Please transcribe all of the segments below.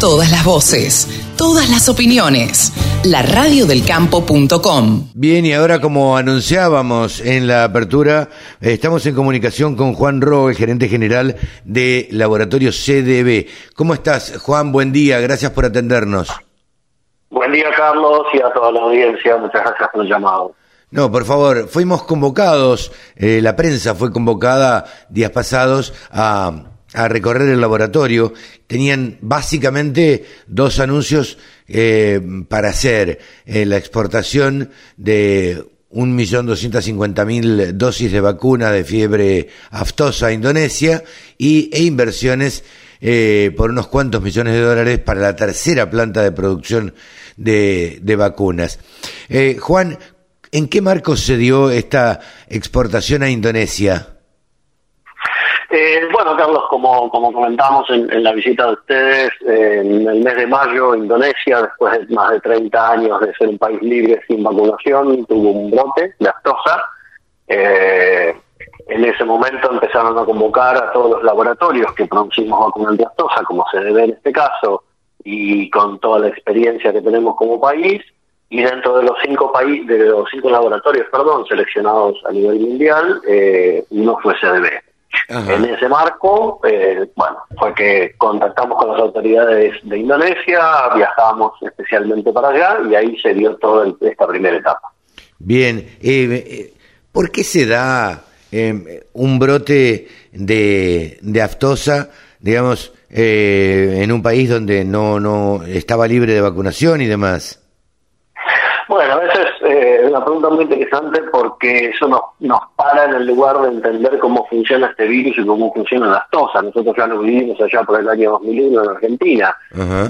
Todas las voces, todas las opiniones. La radiodelcampo.com. Bien, y ahora como anunciábamos en la apertura, estamos en comunicación con Juan Ro, el gerente general de Laboratorio CDB. ¿Cómo estás, Juan? Buen día, gracias por atendernos. Buen día, Carlos, y a toda la audiencia. Muchas gracias por el llamado. No, por favor, fuimos convocados, eh, la prensa fue convocada días pasados a a recorrer el laboratorio, tenían básicamente dos anuncios eh, para hacer eh, la exportación de 1.250.000 dosis de vacuna de fiebre aftosa a Indonesia y, e inversiones eh, por unos cuantos millones de dólares para la tercera planta de producción de, de vacunas. Juan, ¿en qué marco se dio esta exportación a Indonesia? Eh, bueno, Carlos, como, como comentamos en, la visita de ustedes, en el mes de mayo, Indonesia, después de más de 30 años de ser un país libre sin vacunación, tuvo un brote de aftosa. Eh, en ese momento empezaron a convocar a todos los laboratorios que producimos vacunas de aftosa, como se debe en este caso, y con toda la experiencia que tenemos como país, y dentro de los cinco países, de los cinco laboratorios, perdón, seleccionados a nivel mundial, eh, uno fue CDB. En ese marco, eh, bueno, fue que contactamos con las autoridades de Indonesia, viajamos especialmente para allá y ahí se dio toda esta primera etapa. Bien, eh, eh, ¿por qué se da em, un brote de, de aftosa, digamos, en un país donde no, no estaba libre de vacunación y demás? Bueno, a veces eh, es una pregunta muy interesante porque eso nos, nos para en el lugar de entender cómo funciona este virus y cómo funciona la aftosa. Nosotros ya lo vivimos allá por el año 2001 en Argentina.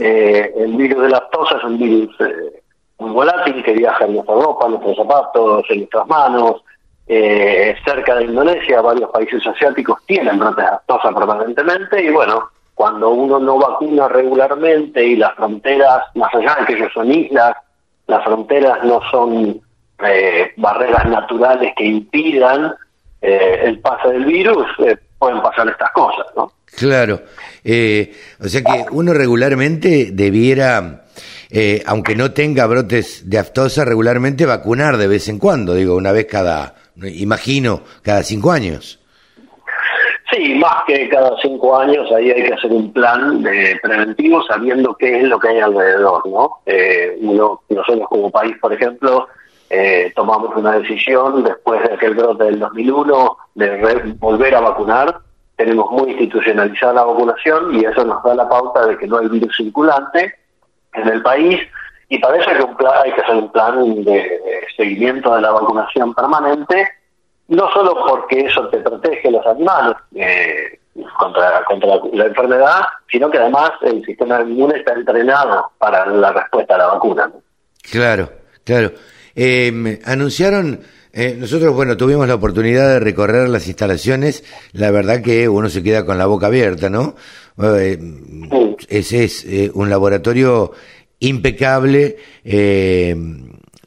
Eh, el virus de la aftosa es un virus eh, muy volátil que viaja en nuestra ropa, en nuestros zapatos, en nuestras manos. cerca de Indonesia, varios países asiáticos tienen brotes de aftosa permanentemente y bueno, cuando uno no vacuna regularmente y las fronteras, más allá de que ellos son islas, las fronteras no son eh, barreras naturales que impidan eh, el pase del virus, eh, pueden pasar estas cosas, ¿no? Claro, o sea que uno regularmente debiera, aunque no tenga brotes de aftosa, regularmente vacunar de vez en cuando, digo, una vez cada, imagino, cada cinco años. Sí, más que cada cinco años, ahí hay que hacer un plan de preventivo sabiendo qué es lo que hay alrededor, ¿no? Eh, uno, nosotros como país, por ejemplo, eh, tomamos una decisión después de aquel brote del 2001 de volver a vacunar. Tenemos muy institucionalizada la vacunación y eso nos da la pauta de que no hay virus circulante en el país y para eso hay que, hay que hacer un plan de seguimiento de la vacunación permanente no solo porque eso te protege los animales eh, contra, contra la, enfermedad, sino que además el sistema inmune está entrenado para la respuesta a la vacuna. Claro, claro. Em, anunciaron, eh, nosotros, bueno, tuvimos la oportunidad de recorrer las instalaciones, la verdad que uno se queda con la boca abierta, ¿no? Eh, ese es un laboratorio impecable.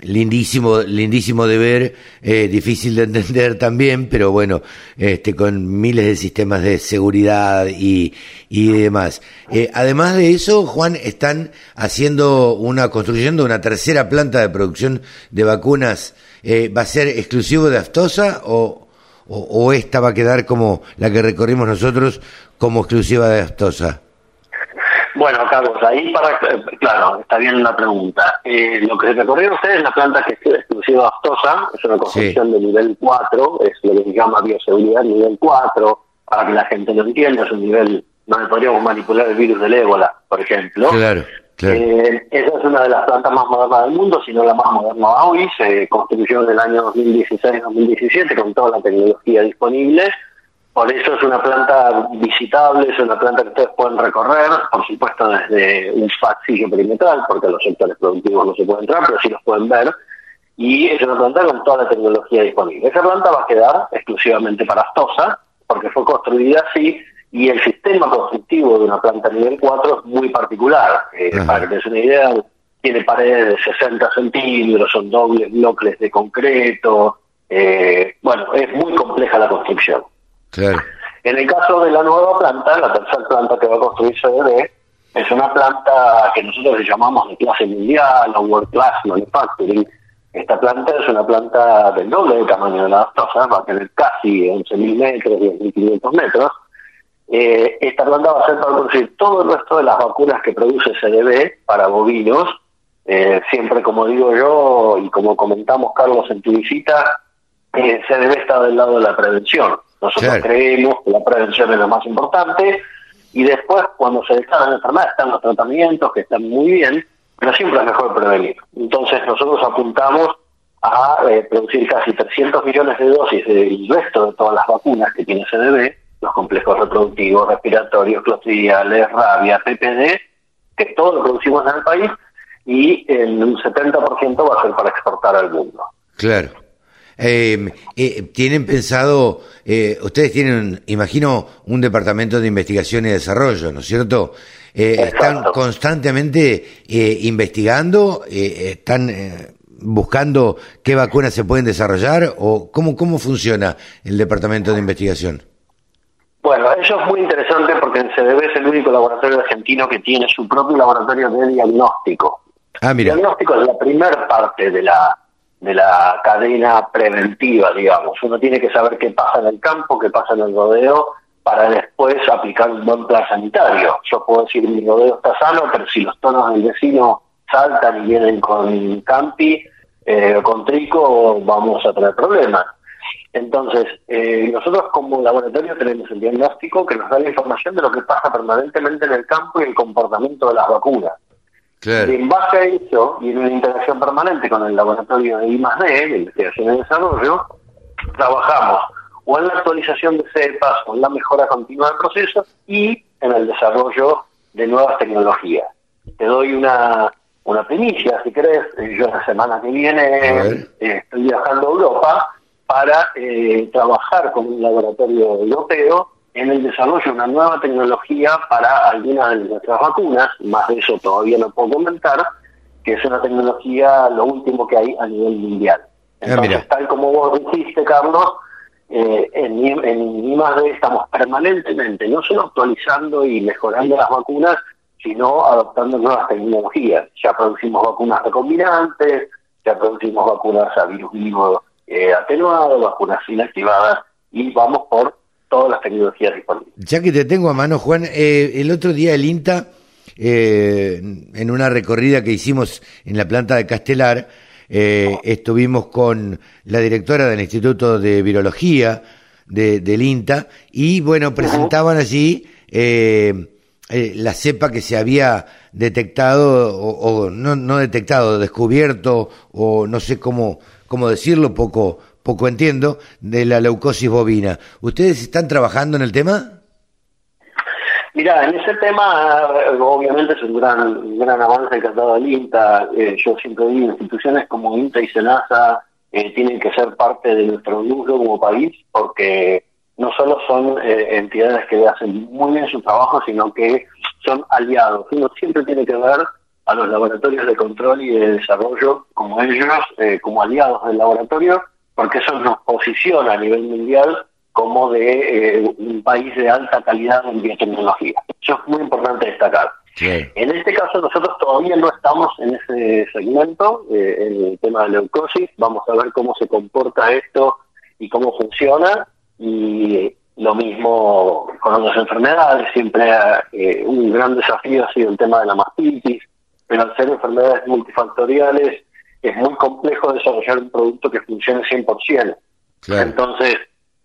Lindísimo, lindísimo de ver, eh, difícil de entender también, pero bueno, este, con miles de sistemas de seguridad y, y demás. Eh, además de eso, Juan, están haciendo una, construyendo una tercera planta de producción de vacunas. Eh, ¿Va a ser exclusivo de Aftosa o, o, o esta va a quedar como la que recorrimos nosotros como exclusiva de Aftosa? Bueno, Carlos, ahí para, claro, está bien la pregunta. Eh, lo que se recorrió ustedes es la planta que es exclusiva Astosa, es una construcción de nivel 4, es lo que se llama bioseguridad nivel 4, para que la gente lo entienda, es un nivel donde podríamos manipular el virus del ébola, por ejemplo. Claro. Claro. Eh, esa es una de las plantas más modernas del mundo, si no la más moderna hoy. Se construyó en el año 2016-2017 con toda la tecnología disponible por eso es una planta visitable, es una planta que ustedes pueden recorrer, por supuesto desde un pasillo perimetral, porque los sectores productivos no se pueden entrar, pero sí los pueden ver. Y es una planta con toda la tecnología disponible. Esa planta va a quedar exclusivamente para Astosa, porque fue construida así, y el sistema constructivo de una planta nivel 4 es muy particular. Eh, para que te una idea, tiene paredes de 60 centímetros, son dobles bloques de concreto. Eh, bueno, es muy compleja la construcción. En el caso de la nueva planta, la tercera planta que va a construir CDB, es una planta que nosotros le llamamos de clase mundial o World Class Manufacturing. Esta planta es una planta del doble de tamaño de la aftosa, va a tener casi 11.000 metros, 10.500 metros. Eh, esta planta va a ser para producir todo el resto de las vacunas que produce CDB para bovinos. Eh, siempre, como digo yo, y como comentamos, Carlos, en tu visita, eh, CDB está del lado de la prevención. Nosotros creemos que la prevención es lo más importante y después cuando se declaran la enfermedad están los tratamientos que están muy bien, pero siempre es mejor prevenir. Entonces nosotros apuntamos a eh, producir casi 300 millones de dosis del resto de todas las vacunas que tiene CDB, los complejos reproductivos, respiratorios, clostridiales, rabia, PPD, que todo lo producimos en el país y en un 70% va a ser para exportar al mundo. Claro. Eh, eh, ¿Tienen pensado, eh, ustedes tienen, imagino, un departamento de investigación y desarrollo, ¿no es cierto? Eh, ¿Están constantemente eh, investigando? ¿Están buscando qué vacunas se pueden desarrollar? ¿O cómo, cómo funciona el departamento de investigación? Bueno, eso es muy interesante porque el CDB es el único laboratorio argentino que tiene su propio laboratorio de diagnóstico. Ah, mira. El diagnóstico es la primera parte de la de la cadena preventiva, digamos. Uno tiene que saber qué pasa en el campo, qué pasa en el rodeo, para después aplicar un buen plan sanitario. Yo puedo decir, mi rodeo está sano, pero si los tonos del vecino saltan y vienen con campi eh, con trico, vamos a tener problemas. Entonces, eh, nosotros como laboratorio tenemos el diagnóstico que nos da la información de lo que pasa permanentemente en el campo y el comportamiento de las vacunas. En base a eso, y en una interacción permanente con el laboratorio de I+.D., de Investigación y Desarrollo, trabajamos o en la actualización de cepas o en la mejora continua del proceso y en el desarrollo de nuevas tecnologías. Te doy una, una primicia, si querés. Eh, yo la semana que viene eh, estoy viajando a Europa para eh, trabajar con un laboratorio europeo en el desarrollo de una nueva tecnología para algunas de nuestras vacunas, más de eso todavía no puedo comentar, que es una tecnología lo último que hay a nivel mundial. Ah, Entonces, tal como vos dijiste, Carlos, eh, en, en I+.D. estamos permanentemente no solo actualizando y mejorando las vacunas, sino adoptando nuevas tecnologías. Ya producimos vacunas recombinantes, ya producimos vacunas a virus vivo eh, atenuado, vacunas inactivadas, y vamos por todas las tecnologías disponibles. Ya que te tengo a mano, Juan, eh, el otro día el INTA, eh, en una recorrida que hicimos en la planta de Castelar, eh, estuvimos con la directora del Instituto de Virología del INTA y, bueno, presentaban allí la cepa que se había detectado, o, no, no detectado, descubierto, o no sé cómo, cómo decirlo, poco poco entiendo, de la leucosis bovina. ¿Ustedes están trabajando en el tema? Mira, en ese tema obviamente es un gran, gran avance que ha dado el INTA. Eh, yo siempre digo, instituciones como INTA y SENASA eh, tienen que ser parte de nuestro núcleo como país porque no solo son eh, entidades que hacen muy bien su trabajo, sino que son aliados. Uno siempre tiene que ver a los laboratorios de control y de desarrollo como ellos, como aliados del laboratorio, porque eso nos posiciona a nivel mundial como de eh, un país de alta calidad en biotecnología. Eso es muy importante destacar. En este caso nosotros todavía no estamos en ese segmento, eh, en el tema de leucosis, vamos a ver cómo se comporta esto y cómo funciona, y lo mismo con otras enfermedades, siempre eh, un gran desafío ha sido el tema de la mastitis, pero al ser enfermedades multifactoriales, es muy complejo desarrollar un producto que funcione 100%. Entonces,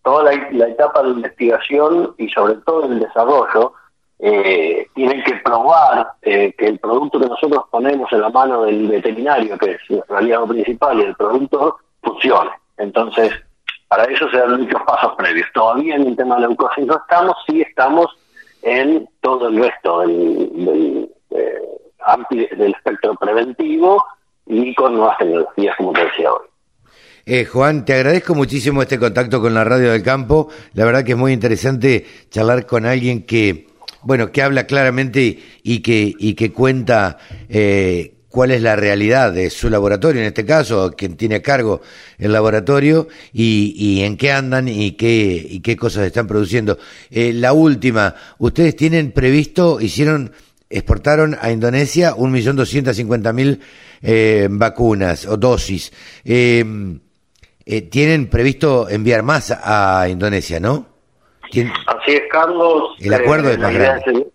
toda la, etapa de investigación y sobre todo el desarrollo, eh, tienen que probar eh, que el producto que nosotros ponemos en la mano del veterinario, que es nuestro aliado principal, y el producto funcione. Entonces, para eso se dan muchos pasos previos. Todavía en el tema de la leucosis no estamos, sí estamos en todo el resto del, del, eh, del espectro preventivo y con nuevas tecnologías, como te decía hoy. Eh, Juan, te agradezco muchísimo este contacto con la Radio del Campo. La verdad que es muy interesante charlar con alguien que, bueno, que habla claramente y que, y que cuenta eh, cuál es la realidad de su laboratorio, en este caso, quien tiene a cargo el laboratorio y, y en qué andan y qué, y qué cosas están produciendo. Eh, la última, ustedes tienen previsto, hicieron exportaron a Indonesia 1.250.000 eh, vacunas o dosis. Eh, eh, tienen previsto enviar más a, Indonesia, ¿no? Así es, Carlos. El acuerdo es más grande.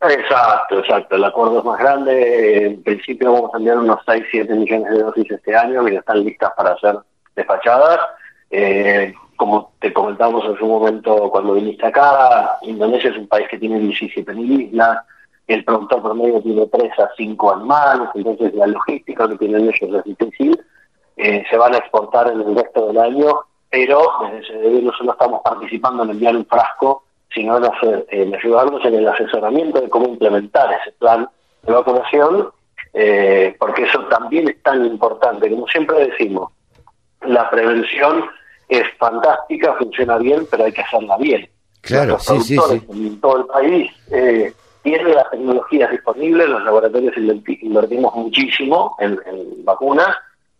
Exacto, exacto. El acuerdo es más grande. En principio vamos a enviar unos 6, 7 millones de dosis este año que ya están listas para ser despachadas. Eh, como te comentamos en su momento cuando viniste acá, Indonesia es un país que tiene 17.000 islas, el productor promedio tiene 3 a 5 animales, entonces la logística que tienen ellos es difícil. Eh, se van a exportar en el resto del año, pero desde no solo estamos participando en enviar un frasco sino en, en ayudarnos en el asesoramiento de cómo implementar ese plan de vacunación, eh, porque eso también es tan importante. Como siempre decimos, la prevención es fantástica, funciona bien, pero hay que hacerla bien. Claro, los sí, sí, sí. En todo el país eh, tienen las tecnologías disponibles, los laboratorios invertimos muchísimo en, vacunas.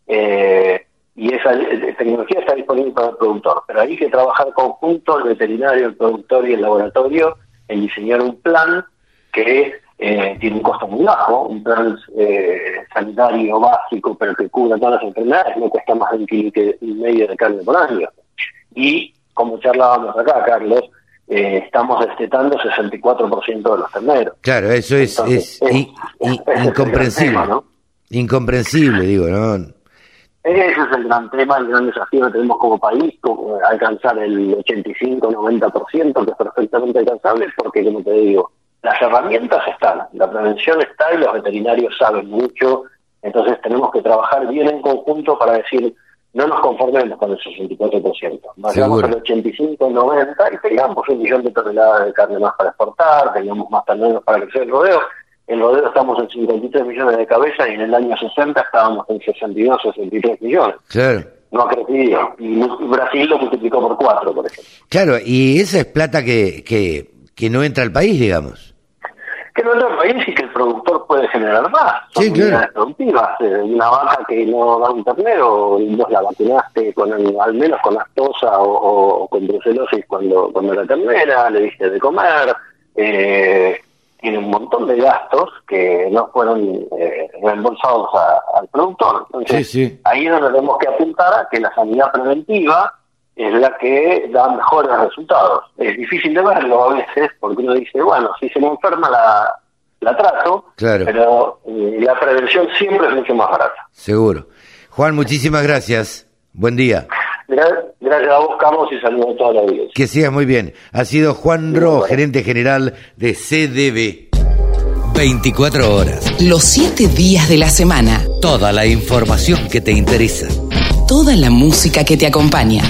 Eh, y esa tecnología está disponible para el productor. Pero hay que trabajar conjunto, el veterinario, el productor y el laboratorio, en diseñar un plan que eh, tiene un costo muy bajo, un plan eh, sanitario básico, pero que cubra todas las enfermedades, no cuesta más de un kilo y medio de carne por año. Y como charlábamos acá, Carlos, eh, estamos destetando 64% de los terneros. Claro, eso es, es, incomprensible. Incomprensible, digo, ¿no? Ese es el gran tema, el gran desafío que tenemos como país, alcanzar el 85-90%, que es perfectamente alcanzable, porque, como te digo, las herramientas están, la prevención está y los veterinarios saben mucho, entonces tenemos que trabajar bien en conjunto para decir, no nos conformemos con el 64%, vayamos al 85-90% y tengamos un millón de toneladas de carne más para exportar, tengamos más terneros para crecer el rodeo, en Rodeo estamos en 53 millones de cabezas y en el año 60 estábamos en 62, 63 millones. Claro. No ha crecido. Y Brasil lo multiplicó por cuatro, por ejemplo. Claro, y esa es plata que, que, que no entra al país, digamos. Que no entra al país y que productor puede generar más. Son sí, claro. productivas. Eh, una vaca que no da un ternero y vos la vacunaste con, al menos con astosa o, o con brucelosis cuando, cuando la ternera, le diste de comer. Eh, tiene un montón de gastos que no fueron eh, reembolsados al productor. Entonces, ahí es donde tenemos que apuntar a que la sanidad preventiva es la que da mejores resultados. Es difícil de verlo a veces, porque uno dice, bueno, si se me enferma la, la trato, pero eh, la prevención siempre es mucho más barata. Seguro. Juan, muchísimas gracias. Buen día. Gracias a vos, Carlos, y saludos a toda la audiencia. Que sigas muy bien. Ha sido Juan Ro, gerente general de CDB. 24 horas. Los 7 días de la semana. Toda la información que te interesa. Toda la música que te acompaña.